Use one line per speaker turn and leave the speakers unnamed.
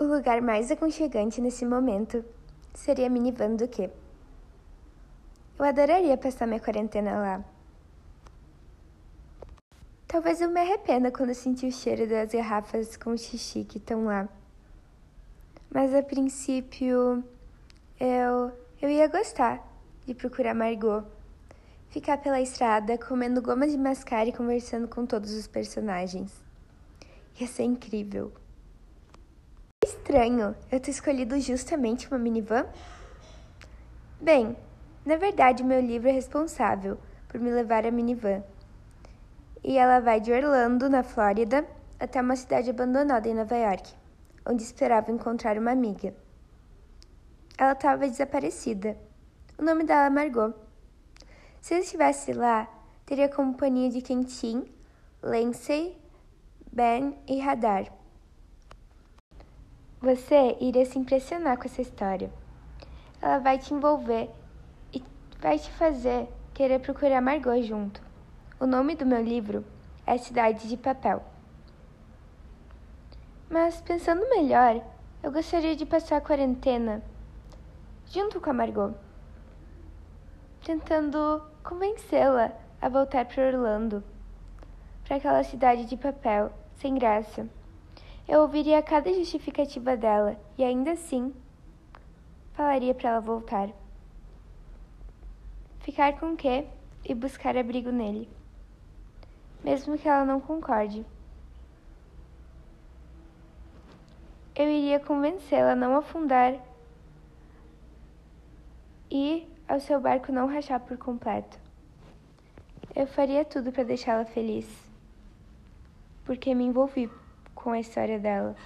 O lugar mais aconchegante nesse momento seria a minivan do que? Eu adoraria passar minha quarentena lá. Talvez eu me arrependa quando sentir o cheiro das garrafas com xixi que estão lá. Mas a princípio, eu, eu ia gostar de procurar Margot. Ficar pela estrada, comendo goma de mascar e conversando com todos os personagens. Ia ser incrível. Estranho eu ter escolhido justamente uma minivan? Bem, na verdade, meu livro é responsável por me levar à minivan. E ela vai de Orlando, na Flórida, até uma cidade abandonada em Nova York, onde esperava encontrar uma amiga. Ela estava desaparecida. O nome dela é Margot. Se eu estivesse lá, teria companhia de Quentin, Lindsay, Ben e Radar. Você iria se impressionar com essa história. Ela vai te envolver e vai te fazer querer procurar Margot junto. O nome do meu livro é Cidade de Papel. Mas pensando melhor, eu gostaria de passar a quarentena junto com a Margot, tentando convencê-la a voltar para Orlando, para aquela cidade de papel, sem graça. Eu ouviria cada justificativa dela e ainda assim falaria para ela voltar. Ficar com quê e buscar abrigo nele, mesmo que ela não concorde. Eu iria convencê-la a não afundar e ao seu barco não rachar por completo. Eu faria tudo para deixá-la feliz, porque me envolvi com a história dela.